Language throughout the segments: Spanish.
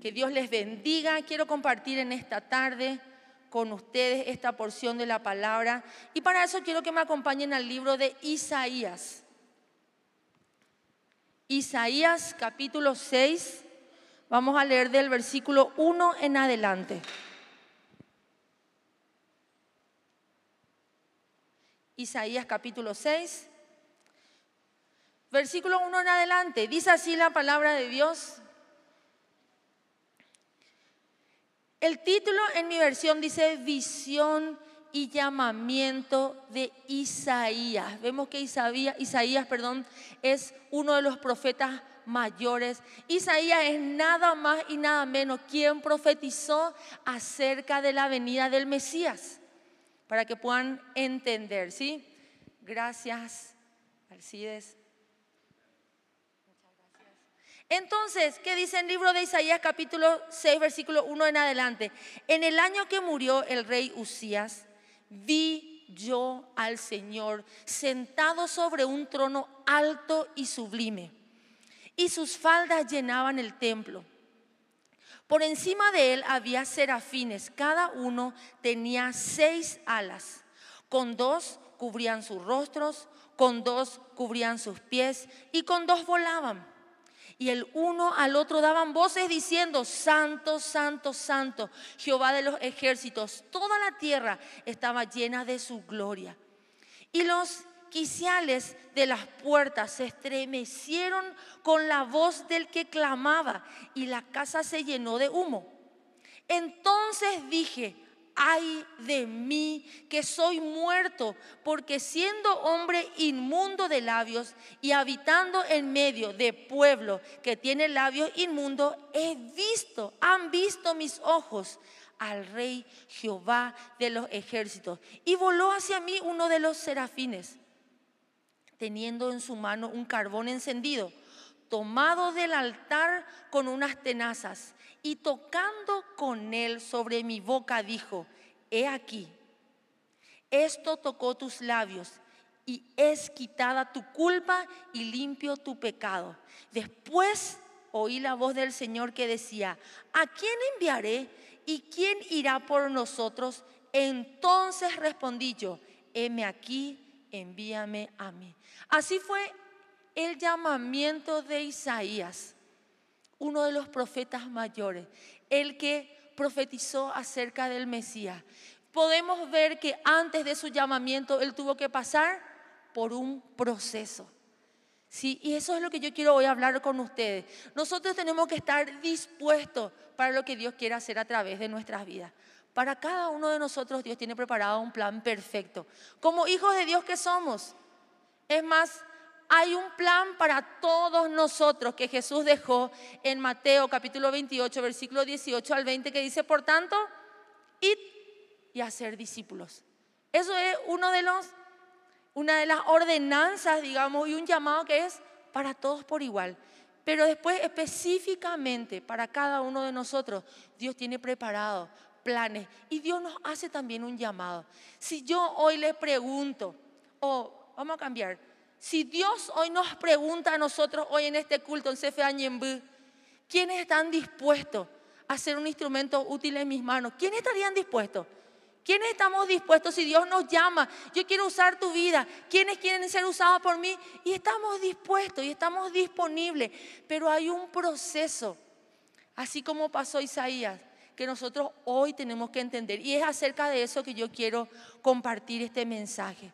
Que Dios les bendiga. Quiero compartir en esta tarde con ustedes esta porción de la palabra. Y para eso quiero que me acompañen al libro de Isaías. Isaías capítulo 6. Vamos a leer del versículo 1 en adelante. Isaías capítulo 6, versículo 1 en adelante. Dice así la palabra de Dios. El título en mi versión dice visión y llamamiento de Isaías. Vemos que Isaías, Isaías perdón, es uno de los profetas mayores. Isaías es nada más y nada menos quien profetizó acerca de la venida del Mesías para que puedan entender, ¿sí? Gracias, Alcides. Entonces, ¿qué dice el libro de Isaías capítulo 6, versículo 1 en adelante? En el año que murió el rey Usías, vi yo al Señor sentado sobre un trono alto y sublime, y sus faldas llenaban el templo. Por encima de él había serafines, cada uno tenía seis alas, con dos cubrían sus rostros, con dos cubrían sus pies y con dos volaban. Y el uno al otro daban voces diciendo, Santo, Santo, Santo, Jehová de los ejércitos, toda la tierra estaba llena de su gloria. Y los quiciales de las puertas se estremecieron con la voz del que clamaba y la casa se llenó de humo. Entonces dije, ay de mí que soy muerto, porque siendo hombre inmundo de labios y habitando en medio de pueblo que tiene labios inmundos, he visto, han visto mis ojos al rey Jehová de los ejércitos. Y voló hacia mí uno de los serafines teniendo en su mano un carbón encendido, tomado del altar con unas tenazas, y tocando con él sobre mi boca, dijo, he aquí, esto tocó tus labios, y es quitada tu culpa y limpio tu pecado. Después oí la voz del Señor que decía, ¿a quién enviaré y quién irá por nosotros? Entonces respondí yo, heme aquí envíame a mí. Así fue el llamamiento de Isaías, uno de los profetas mayores, el que profetizó acerca del Mesías. Podemos ver que antes de su llamamiento él tuvo que pasar por un proceso. Sí, y eso es lo que yo quiero hoy hablar con ustedes. Nosotros tenemos que estar dispuestos para lo que Dios quiere hacer a través de nuestras vidas. Para cada uno de nosotros Dios tiene preparado un plan perfecto. Como hijos de Dios que somos. Es más, hay un plan para todos nosotros que Jesús dejó en Mateo capítulo 28, versículo 18 al 20, que dice, por tanto, id y hacer discípulos. Eso es uno de los, una de las ordenanzas, digamos, y un llamado que es para todos por igual. Pero después específicamente para cada uno de nosotros, Dios tiene preparado planes. Y Dios nos hace también un llamado. Si yo hoy le pregunto, o vamos a cambiar, si Dios hoy nos pregunta a nosotros, hoy en este culto en CFA Ñembú, ¿quiénes están dispuestos a ser un instrumento útil en mis manos? ¿Quiénes estarían dispuestos? ¿Quiénes estamos dispuestos si Dios nos llama? Yo quiero usar tu vida. ¿Quiénes quieren ser usados por mí? Y estamos dispuestos y estamos disponibles. Pero hay un proceso, así como pasó Isaías que nosotros hoy tenemos que entender. Y es acerca de eso que yo quiero compartir este mensaje.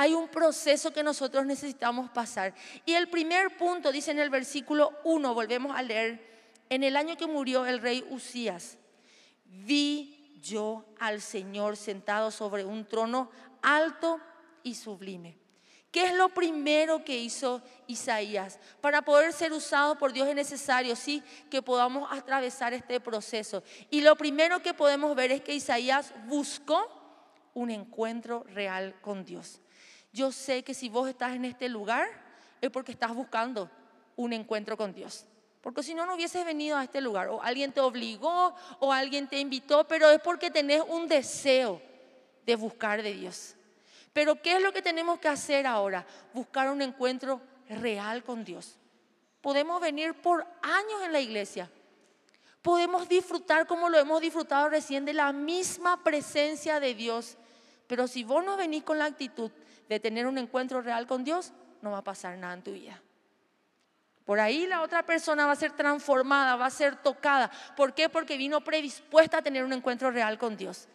Hay un proceso que nosotros necesitamos pasar. Y el primer punto dice en el versículo 1, volvemos a leer, en el año que murió el rey Usías, vi yo al Señor sentado sobre un trono alto y sublime ¿Qué es lo primero que hizo Isaías? Para poder ser usado por Dios es necesario, sí, que podamos atravesar este proceso. Y lo primero que podemos ver es que Isaías buscó un encuentro real con Dios. Yo sé que si vos estás en este lugar es porque estás buscando un encuentro con Dios. Porque si no, no hubieses venido a este lugar. O alguien te obligó o alguien te invitó, pero es porque tenés un deseo de buscar de Dios. Pero ¿qué es lo que tenemos que hacer ahora? Buscar un encuentro real con Dios. Podemos venir por años en la iglesia. podemos disfrutar como lo hemos disfrutado recién de la misma presencia de Dios. Pero si vos no venís con la actitud de tener un encuentro real con Dios, no va a pasar nada en tu vida. Por ahí la otra persona va a ser transformada, va a ser tocada. ¿Por qué? Porque vino predispuesta a tener un encuentro real con Dios.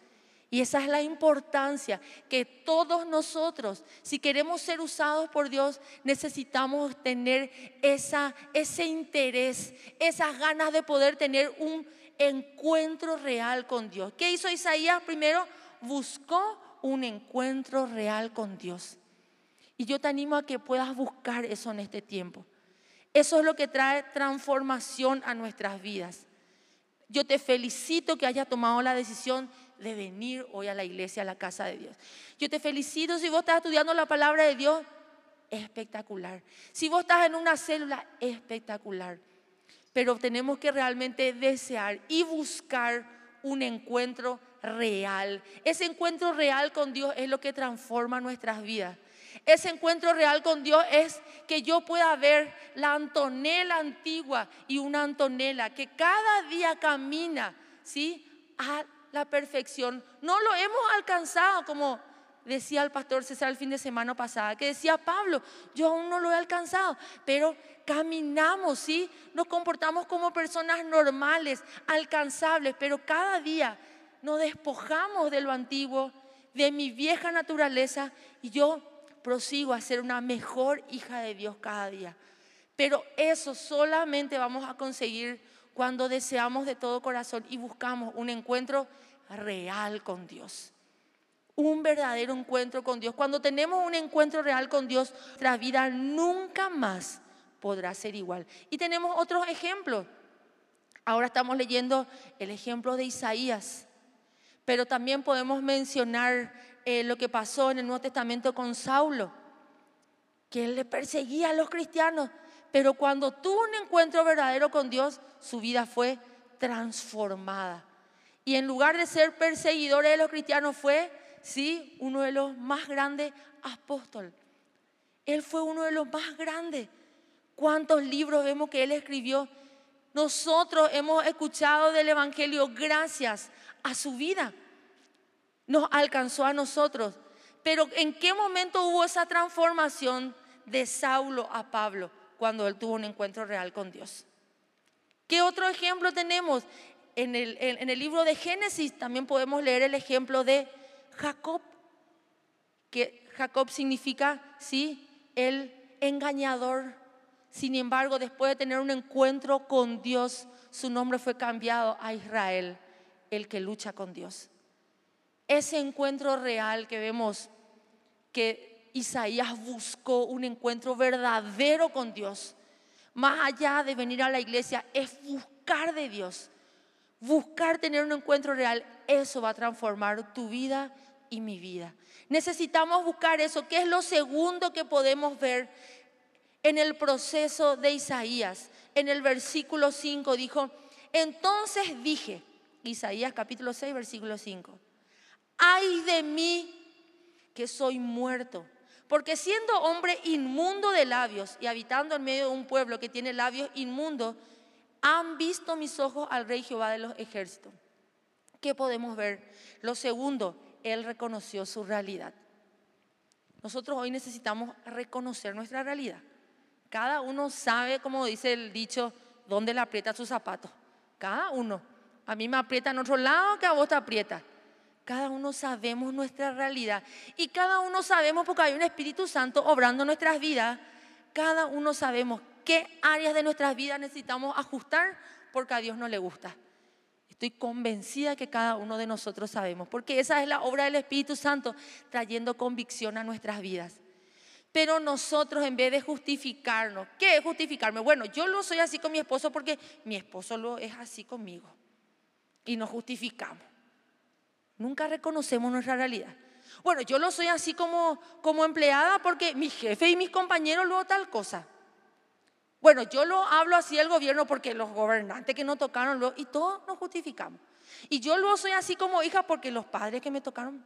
Y esa es la importancia que todos nosotros, si queremos ser usados por Dios, necesitamos tener esa, ese interés, esas ganas de poder tener un encuentro real con Dios. ¿Qué hizo Isaías? Primero buscó un encuentro real con Dios. Y yo te animo a que puedas buscar eso en este tiempo. Eso es lo que trae transformación a nuestras vidas. Yo te felicito que hayas tomado la decisión de venir hoy a la iglesia, a la casa de Dios. Yo te felicito si vos estás estudiando la palabra de Dios, espectacular. Si vos estás en una célula, espectacular. Pero tenemos que realmente desear y buscar un encuentro real. Ese encuentro real con Dios es lo que transforma nuestras vidas. Ese encuentro real con Dios es que yo pueda ver la Antonella antigua y una Antonella que cada día camina, ¿sí? A la perfección. No lo hemos alcanzado como decía el pastor César el fin de semana pasada, que decía Pablo, yo aún no lo he alcanzado, pero caminamos, ¿sí? Nos comportamos como personas normales, alcanzables, pero cada día nos despojamos de lo antiguo, de mi vieja naturaleza y yo prosigo a ser una mejor hija de Dios cada día. Pero eso solamente vamos a conseguir cuando deseamos de todo corazón y buscamos un encuentro real con Dios. Un verdadero encuentro con Dios. Cuando tenemos un encuentro real con Dios, nuestra vida nunca más podrá ser igual. Y tenemos otros ejemplos. Ahora estamos leyendo el ejemplo de Isaías, pero también podemos mencionar eh, lo que pasó en el Nuevo Testamento con Saulo, que él le perseguía a los cristianos, pero cuando tuvo un encuentro verdadero con Dios, su vida fue transformada. Y en lugar de ser perseguidor de los cristianos, fue, sí, uno de los más grandes apóstoles. Él fue uno de los más grandes. ¿Cuántos libros vemos que él escribió? Nosotros hemos escuchado del Evangelio gracias a su vida nos alcanzó a nosotros. Pero ¿en qué momento hubo esa transformación de Saulo a Pablo cuando él tuvo un encuentro real con Dios? ¿Qué otro ejemplo tenemos? En el, en el libro de Génesis también podemos leer el ejemplo de Jacob, que Jacob significa, sí, el engañador. Sin embargo, después de tener un encuentro con Dios, su nombre fue cambiado a Israel, el que lucha con Dios ese encuentro real que vemos que Isaías buscó un encuentro verdadero con Dios, más allá de venir a la iglesia, es buscar de Dios. Buscar tener un encuentro real, eso va a transformar tu vida y mi vida. Necesitamos buscar eso, que es lo segundo que podemos ver en el proceso de Isaías. En el versículo 5 dijo, entonces dije, Isaías capítulo 6, versículo 5 ay de mí que soy muerto. Porque siendo hombre inmundo de labios y habitando en medio de un pueblo que tiene labios inmundos, han visto mis ojos al rey Jehová de los ejércitos. ¿Qué podemos ver? Lo segundo, él reconoció su realidad. Nosotros hoy necesitamos reconocer nuestra realidad. Cada uno sabe, como dice el dicho, dónde le aprieta su zapato. Cada uno. A mí me aprieta en otro lado que a vos te aprieta. Cada uno sabemos nuestra realidad y cada uno sabemos porque hay un Espíritu Santo obrando nuestras vidas. Cada uno sabemos qué áreas de nuestras vidas necesitamos ajustar porque a Dios no le gusta. Estoy convencida que cada uno de nosotros sabemos, porque esa es la obra del Espíritu Santo trayendo convicción a nuestras vidas. Pero nosotros en vez de justificarnos, ¿qué es justificarme? Bueno, yo lo soy así con mi esposo porque mi esposo lo es así conmigo. Y nos justificamos. Nunca reconocemos nuestra realidad. Bueno, yo lo soy así como, como empleada porque mi jefe y mis compañeros luego tal cosa. Bueno, yo lo hablo así al gobierno porque los gobernantes que no tocaron lo, y todos nos justificamos. Y yo lo soy así como hija porque los padres que me tocaron.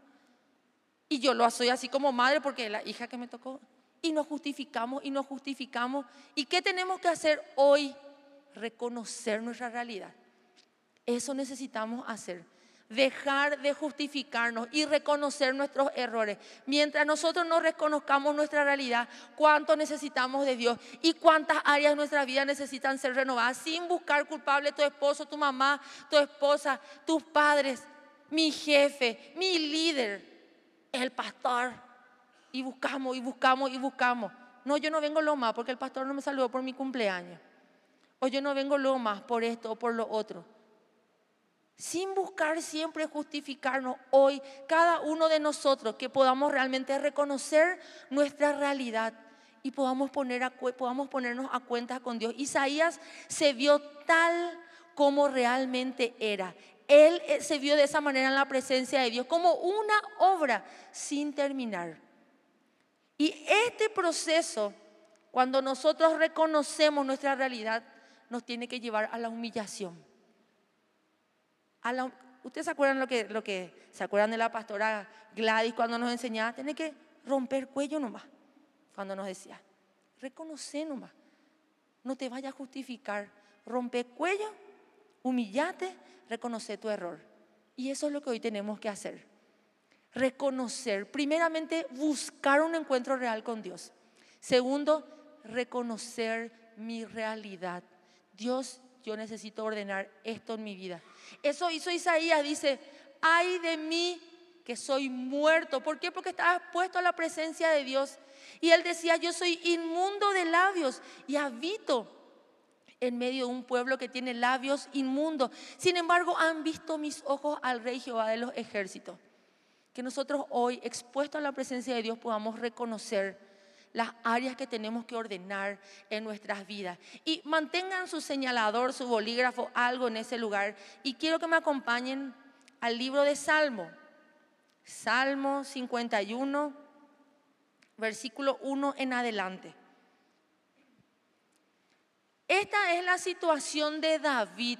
Y yo lo soy así como madre porque la hija que me tocó. Y nos justificamos y nos justificamos. ¿Y qué tenemos que hacer hoy? Reconocer nuestra realidad. Eso necesitamos hacer. Dejar de justificarnos y reconocer nuestros errores. Mientras nosotros no reconozcamos nuestra realidad, cuánto necesitamos de Dios y cuántas áreas de nuestra vida necesitan ser renovadas sin buscar culpable tu esposo, tu mamá, tu esposa, tus padres, mi jefe, mi líder, el pastor. Y buscamos y buscamos y buscamos. No, yo no vengo lo más porque el pastor no me saludó por mi cumpleaños. O yo no vengo lo más por esto o por lo otro sin buscar siempre justificarnos hoy, cada uno de nosotros, que podamos realmente reconocer nuestra realidad y podamos, poner podamos ponernos a cuenta con Dios. Isaías se vio tal como realmente era. Él eh, se vio de esa manera en la presencia de Dios, como una obra sin terminar. Y este proceso, cuando nosotros reconocemos nuestra realidad, nos tiene que llevar a la humillación. ¿Ustedes se acuerdan lo que, se acuerdan de la pastora Gladys cuando nos enseñaba? Tiene que romper cuello nomás. Cuando nos decía, reconoce nomás. No te vayas a justificar. Rompe cuello, humillate, reconoce tu error. Y eso es lo que hoy tenemos que hacer. Reconocer. Primeramente, buscar un encuentro real con Dios. Segundo, reconocer mi realidad. Dios yo necesito ordenar esto en mi vida. Eso hizo Isaías, dice, ay de mí que soy muerto. ¿Por qué? Porque estaba expuesto a la presencia de Dios. Y él decía, yo soy inmundo de labios y habito en medio de un pueblo que tiene labios inmundos. Sin embargo, han visto mis ojos al Rey Jehová de los ejércitos. Que nosotros hoy, expuestos a la presencia de Dios, podamos reconocer las áreas que tenemos que ordenar en nuestras vidas. Y mantengan su señalador, su bolígrafo, algo en ese lugar. Y quiero que me acompañen al libro de Salmo. Salmo 51, versículo 1 en adelante. Esta es la situación de David,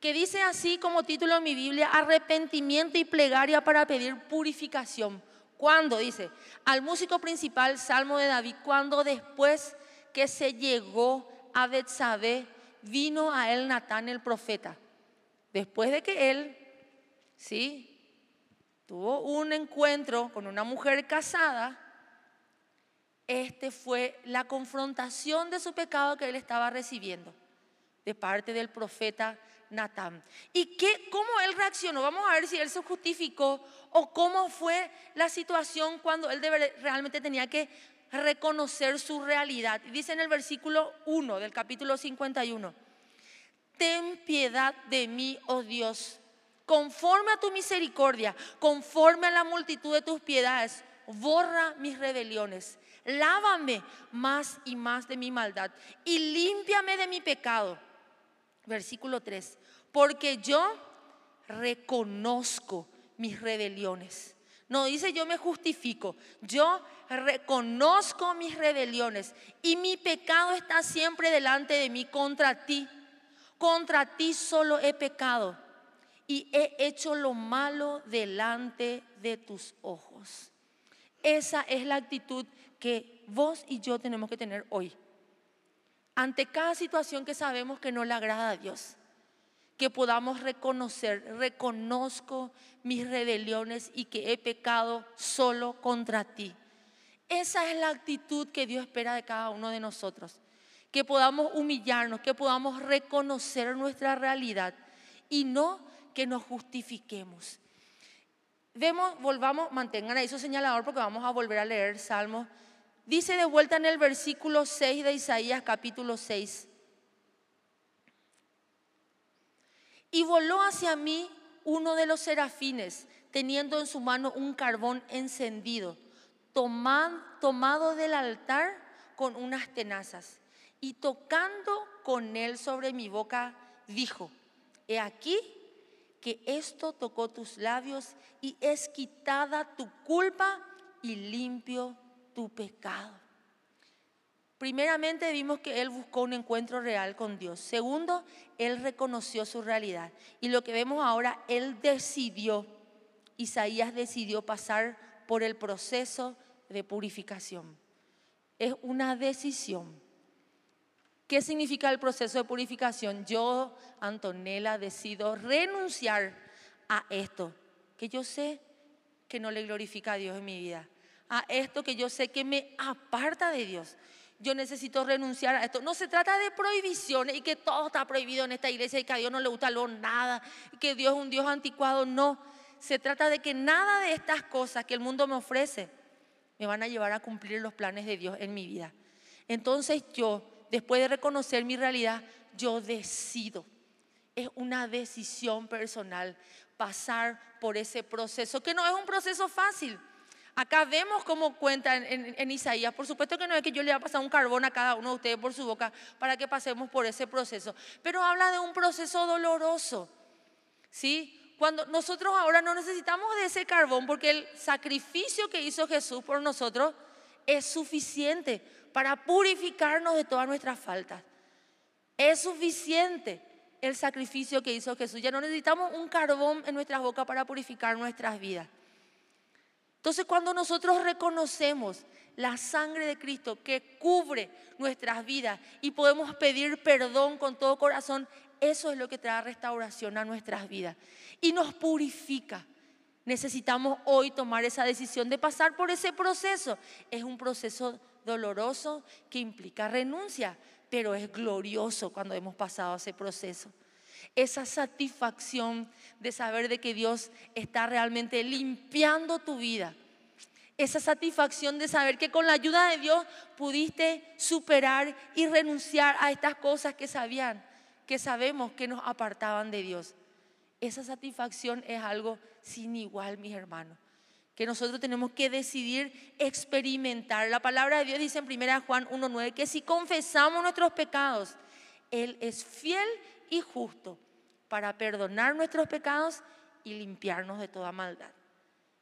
que dice así como título en mi Biblia, arrepentimiento y plegaria para pedir purificación. ¿Cuándo? Dice, al músico principal, Salmo de David, cuando después que se llegó a Betsabé, vino a él Natán el profeta. Después de que él, sí, tuvo un encuentro con una mujer casada, este fue la confrontación de su pecado que él estaba recibiendo de parte del profeta Natán. ¿Y qué, cómo él reaccionó? Vamos a ver si él se justificó o cómo fue la situación cuando él realmente tenía que reconocer su realidad. Dice en el versículo 1 del capítulo 51, ten piedad de mí, oh Dios, conforme a tu misericordia, conforme a la multitud de tus piedades, borra mis rebeliones, lávame más y más de mi maldad y límpiame de mi pecado Versículo 3. Porque yo reconozco mis rebeliones. No dice yo me justifico, yo reconozco mis rebeliones y mi pecado está siempre delante de mí contra ti. Contra ti solo he pecado y he hecho lo malo delante de tus ojos. Esa es la actitud que vos y yo tenemos que tener hoy ante cada situación que sabemos que no le agrada a Dios, que podamos reconocer, reconozco mis rebeliones y que he pecado solo contra ti. Esa es la actitud que Dios espera de cada uno de nosotros, que podamos humillarnos, que podamos reconocer nuestra realidad y no que nos justifiquemos. Vemos, volvamos, mantengan ahí su señalador porque vamos a volver a leer Salmos Dice de vuelta en el versículo 6 de Isaías capítulo 6. Y voló hacia mí uno de los serafines, teniendo en su mano un carbón encendido, tomado del altar con unas tenazas. Y tocando con él sobre mi boca, dijo, he aquí que esto tocó tus labios y es quitada tu culpa y limpio tu pecado. Primeramente vimos que él buscó un encuentro real con Dios. Segundo, él reconoció su realidad. Y lo que vemos ahora, él decidió, Isaías decidió pasar por el proceso de purificación. Es una decisión. ¿Qué significa el proceso de purificación? Yo, Antonella, decido renunciar a esto, que yo sé que no le glorifica a Dios en mi vida, a esto que yo sé que me aparta de Dios. Yo necesito renunciar a esto. No se trata de prohibiciones y que todo está prohibido en esta iglesia y que a Dios no le gusta lo nada, y que Dios es un Dios anticuado. No, se trata de que nada de estas cosas que el mundo me ofrece me van a llevar a cumplir los planes de Dios en mi vida. Entonces yo, después de reconocer mi realidad, yo decido. Es una decisión personal pasar por ese proceso, que no es un proceso fácil. Acá vemos cómo cuenta en, Isaías. Por supuesto que no es que yo le haya pasado un carbón a cada uno de ustedes por su boca para que pasemos por ese proceso, pero habla de un proceso doloroso. ¿Sí? Cuando nosotros ahora no necesitamos de ese carbón porque el sacrificio que hizo Jesús por nosotros es suficiente para purificarnos de todas nuestras faltas. Es suficiente el sacrificio que hizo Jesús. Ya no necesitamos un carbón en nuestras bocas para purificar nuestras vidas. Entonces cuando nosotros reconocemos la sangre de Cristo que cubre nuestras vidas y podemos pedir perdón con todo corazón, eso es lo que trae restauración a nuestras vidas y nos purifica. Necesitamos hoy tomar esa decisión de pasar por ese proceso. Es un proceso doloroso que implica renuncia, pero es glorioso cuando hemos pasado ese proceso. Esa satisfacción de saber de que Dios está realmente limpiando tu vida. Esa satisfacción de saber que con la ayuda de Dios pudiste superar y renunciar a estas cosas que sabían, que sabemos que nos apartaban de Dios. Esa satisfacción es algo sin igual, mis hermanos que nosotros tenemos que decidir experimentar. La palabra de Dios dice en 1 Juan 1.9 que si confesamos nuestros pecados, Él es fiel justo para perdonar nuestros pecados y limpiarnos de toda maldad.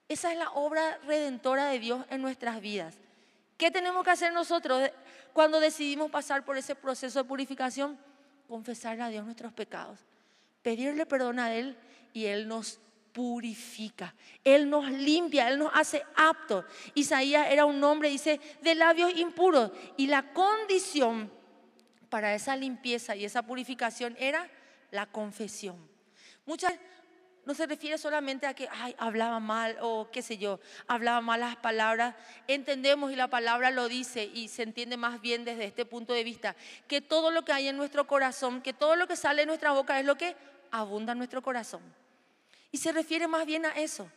Esa es la obra redentora de Dios en nuestras vidas. ¿Qué tenemos que hacer nosotros cuando decidimos pasar por ese proceso de purificación? Confesarle a Dios nuestros pecados, pedirle perdón a Él y Él nos purifica, Él nos limpia, Él nos hace aptos. Isaías era un hombre, dice, de labios impuros. Y la condición para esa limpieza y esa purificación era la confesión. Muchas no se refiere solamente a que hablaba mal o qué sé yo, hablaba malas palabras. Entendemos y la palabra lo dice y se entiende más bien desde este punto de vista, que todo lo que hay en nuestro corazón, que todo lo que sale de nuestra boca es lo que abunda en nuestro corazón. Y se refiere más bien a eso.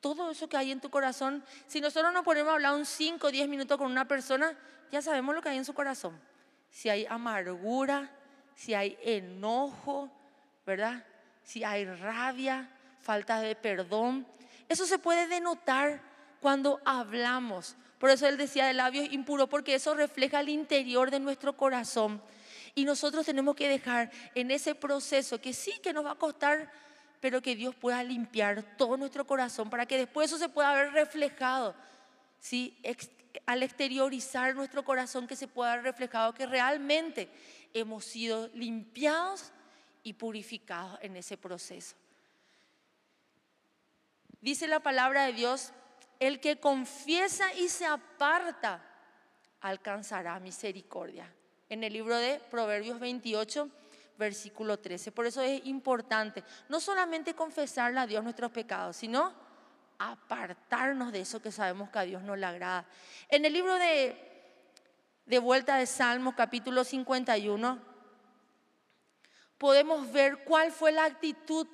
Todo eso que hay en tu corazón, si nosotros nos ponemos a hablar un 5 o 10 minutos con una persona, ya sabemos lo que hay en su corazón. Si hay amargura, si hay enojo, ¿verdad? Si hay rabia, falta de perdón. Eso se puede denotar cuando hablamos. Por eso él decía de labios impuros, porque eso refleja el interior de nuestro corazón. Y nosotros tenemos que dejar en ese proceso que sí que nos va a costar pero que Dios pueda limpiar todo nuestro corazón para que después eso se pueda ver reflejado, ¿sí? Al exteriorizar nuestro corazón, que se pueda reflejado que realmente hemos sido limpiados y purificados en ese proceso. Dice la palabra de Dios, el que confiesa y se aparta alcanzará misericordia. En el libro de Proverbios 28, versículo 13. Por eso es importante no solamente confesarle a Dios nuestros pecados, sino apartarnos de eso que sabemos que a Dios no le agrada. En el libro de, de Vuelta de Salmos, capítulo 51, podemos ver cuál fue la actitud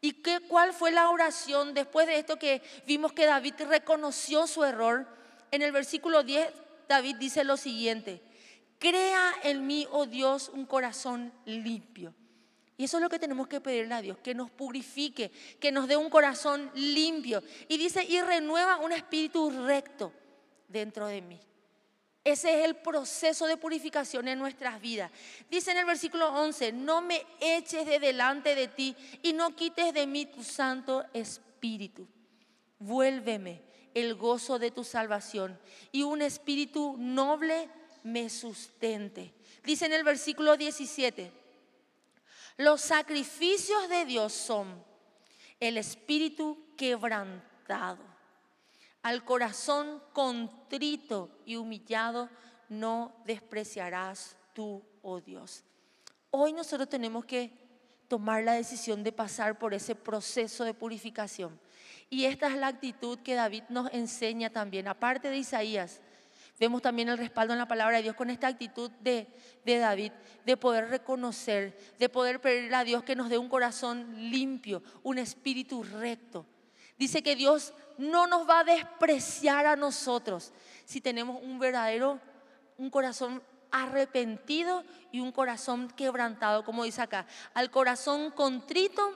y qué, cuál fue la oración después de esto que vimos que David reconoció su error. En el versículo 10, David dice lo siguiente, Crea en mí, oh Dios, un corazón limpio. Y eso es lo que tenemos que pedirle a Dios, que nos purifique, que nos dé un corazón limpio. Y dice, y renueva un espíritu recto dentro de mí. Ese es el proceso de purificación en nuestras vidas. Dice en el versículo 11, no me eches de delante de ti y no quites de mí tu santo espíritu. Vuélveme el gozo de tu salvación y un espíritu noble me sustente. Dice en el versículo 17, los sacrificios de Dios son el espíritu quebrantado, al corazón contrito y humillado no despreciarás tú, oh Dios. Hoy nosotros tenemos que tomar la decisión de pasar por ese proceso de purificación. Y esta es la actitud que David nos enseña también, aparte de Isaías. Vemos también el respaldo en la palabra de Dios con esta actitud de, David, de poder reconocer, de poder pedirle a Dios que nos dé un corazón limpio, un espíritu recto. Dice que Dios no nos va a despreciar a nosotros si tenemos un verdadero, un corazón arrepentido y un corazón quebrantado, como dice acá. Al corazón contrito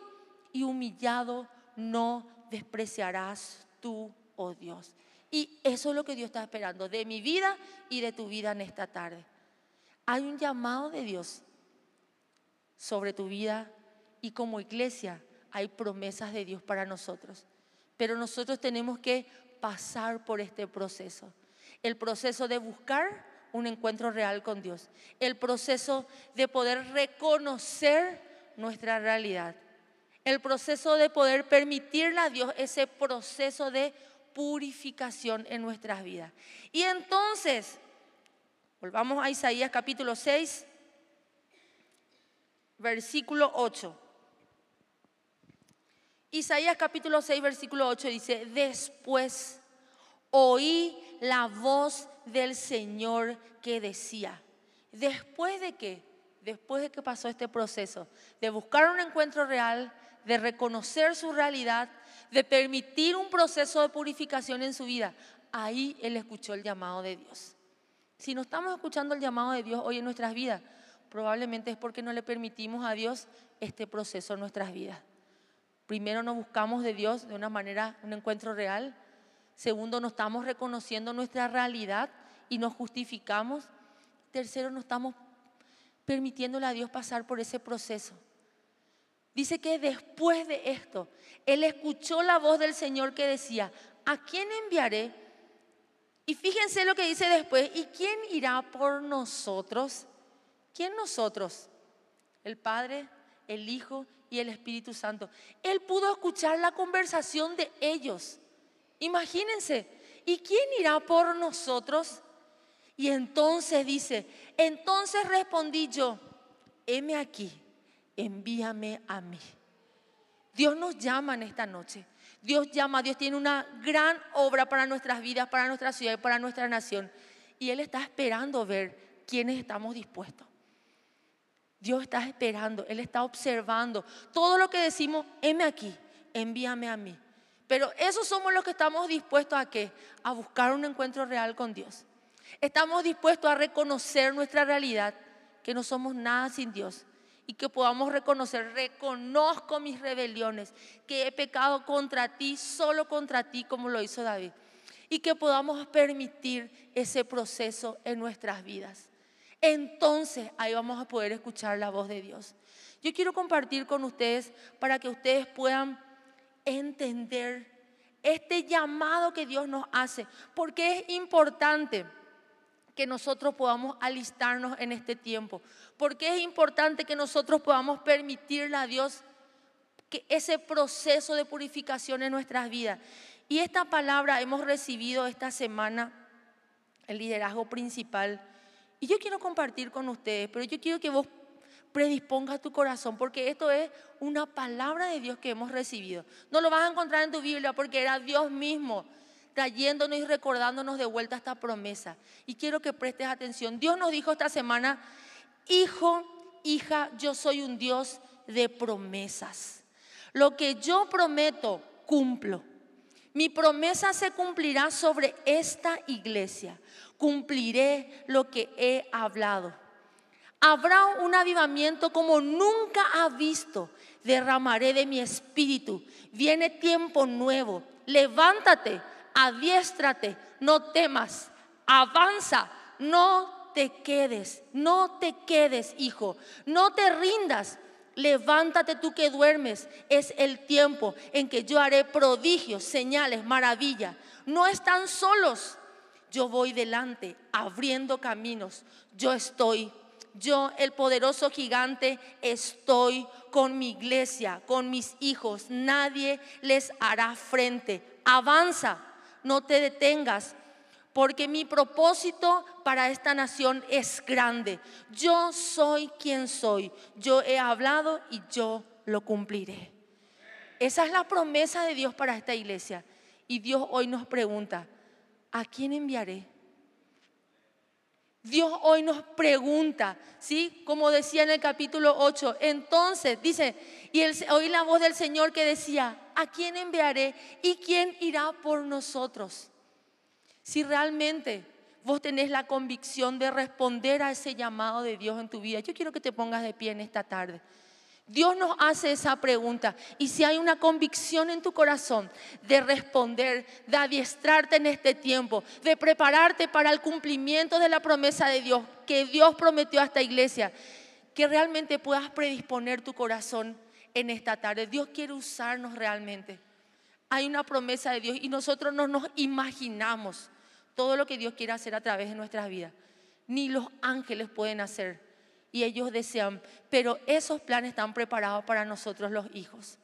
y humillado no despreciarás tú, oh Dios. Y eso es lo que Dios está esperando de mi vida y de tu vida en esta tarde. Hay un llamado de Dios sobre tu vida y como iglesia hay promesas de Dios para nosotros. Pero nosotros tenemos que pasar por este proceso. El proceso de buscar un encuentro real con Dios. El proceso de poder reconocer nuestra realidad. El proceso de poder permitirle a Dios ese proceso de purificación en nuestras vidas. Y entonces, volvamos a Isaías capítulo 6, versículo 8. Isaías capítulo 6, versículo 8 dice, después oí la voz del Señor que decía, después de que, después de que pasó este proceso, de buscar un encuentro real, de reconocer su realidad, de permitir un proceso de purificación en su vida, ahí él escuchó el llamado de Dios. Si no estamos escuchando el llamado de Dios hoy en nuestras vidas, probablemente es porque no le permitimos a Dios este proceso en nuestras vidas. Primero no buscamos de Dios de una manera, un encuentro real. Segundo, no estamos reconociendo nuestra realidad y nos justificamos. Tercero, no estamos permitiéndole a Dios pasar por ese proceso. Dice que después de esto, él escuchó la voz del Señor que decía, ¿a quién enviaré? Y fíjense lo que dice después, ¿y quién irá por nosotros? ¿Quién nosotros? El Padre, el Hijo y el Espíritu Santo. Él pudo escuchar la conversación de ellos. Imagínense, ¿y quién irá por nosotros? Y entonces dice, entonces respondí yo, heme aquí envíame a mí. Dios nos llama en esta noche. Dios llama, Dios tiene una gran obra para nuestras vidas, para nuestra ciudad y para nuestra nación. Y Él está esperando ver quiénes estamos dispuestos. Dios está esperando, Él está observando todo lo que decimos, heme aquí, envíame a mí. Pero esos somos los que estamos dispuestos a qué? A buscar un encuentro real con Dios. Estamos dispuestos a reconocer nuestra realidad, que no somos nada sin Dios y que podamos reconocer, reconozco mis rebeliones, que he pecado contra ti, solo contra ti, como lo hizo David. Y que podamos permitir ese proceso en nuestras vidas. Entonces ahí vamos a poder escuchar la voz de Dios. Yo quiero compartir con ustedes para que ustedes puedan entender este llamado que Dios nos hace, porque es importante que nosotros podamos alistarnos en este tiempo. Porque es importante que nosotros podamos permitirle a Dios que ese proceso de purificación en nuestras vidas. Y esta palabra hemos recibido esta semana, el liderazgo principal. Y yo quiero compartir con ustedes, pero yo quiero que vos predispongas tu corazón, porque esto es una palabra de Dios que hemos recibido. No lo vas a encontrar en tu Biblia porque era Dios mismo trayéndonos y recordándonos de vuelta esta promesa. Y quiero que prestes atención. Dios nos dijo esta semana, hijo, hija, yo soy un Dios de promesas. Lo que yo prometo, cumplo. Mi promesa se cumplirá sobre esta iglesia. Cumpliré lo que he hablado. Habrá un avivamiento como nunca ha visto. Derramaré de mi espíritu. Viene tiempo nuevo. Levántate adiéstrate, no temas, avanza, no te quedes, no te quedes, hijo, no te rindas. Levántate tú que duermes, es el tiempo en que yo haré prodigios, señales, maravillas. No están solos, yo voy delante, abriendo caminos. Yo estoy, yo el poderoso gigante, estoy con mi iglesia, con mis hijos. Nadie les hará frente. Avanza, no te detengas, porque mi propósito para esta nación es grande. Yo soy quien soy. Yo he hablado y yo lo cumpliré. Esa es la promesa de Dios para esta iglesia. Y Dios hoy nos pregunta, ¿a quién enviaré? Dios hoy nos pregunta, ¿sí? Como decía en el capítulo 8, entonces dice, y oí la voz del Señor que decía, ¿a quién enviaré y quién irá por nosotros? Si realmente vos tenés la convicción de responder a ese llamado de Dios en tu vida, yo quiero que te pongas de pie en esta tarde. Dios nos hace esa pregunta y si hay una convicción en tu corazón de responder, de adiestrarte en este tiempo, de prepararte para el cumplimiento de la promesa de Dios que Dios prometió a esta iglesia, que realmente puedas predisponer tu corazón en esta tarde. Dios quiere usarnos realmente. Hay una promesa de Dios y nosotros no nos imaginamos todo lo que Dios quiere hacer a través de nuestras vidas. Ni los ángeles pueden hacer y ellos desean, pero esos planes están preparados para nosotros los hijos.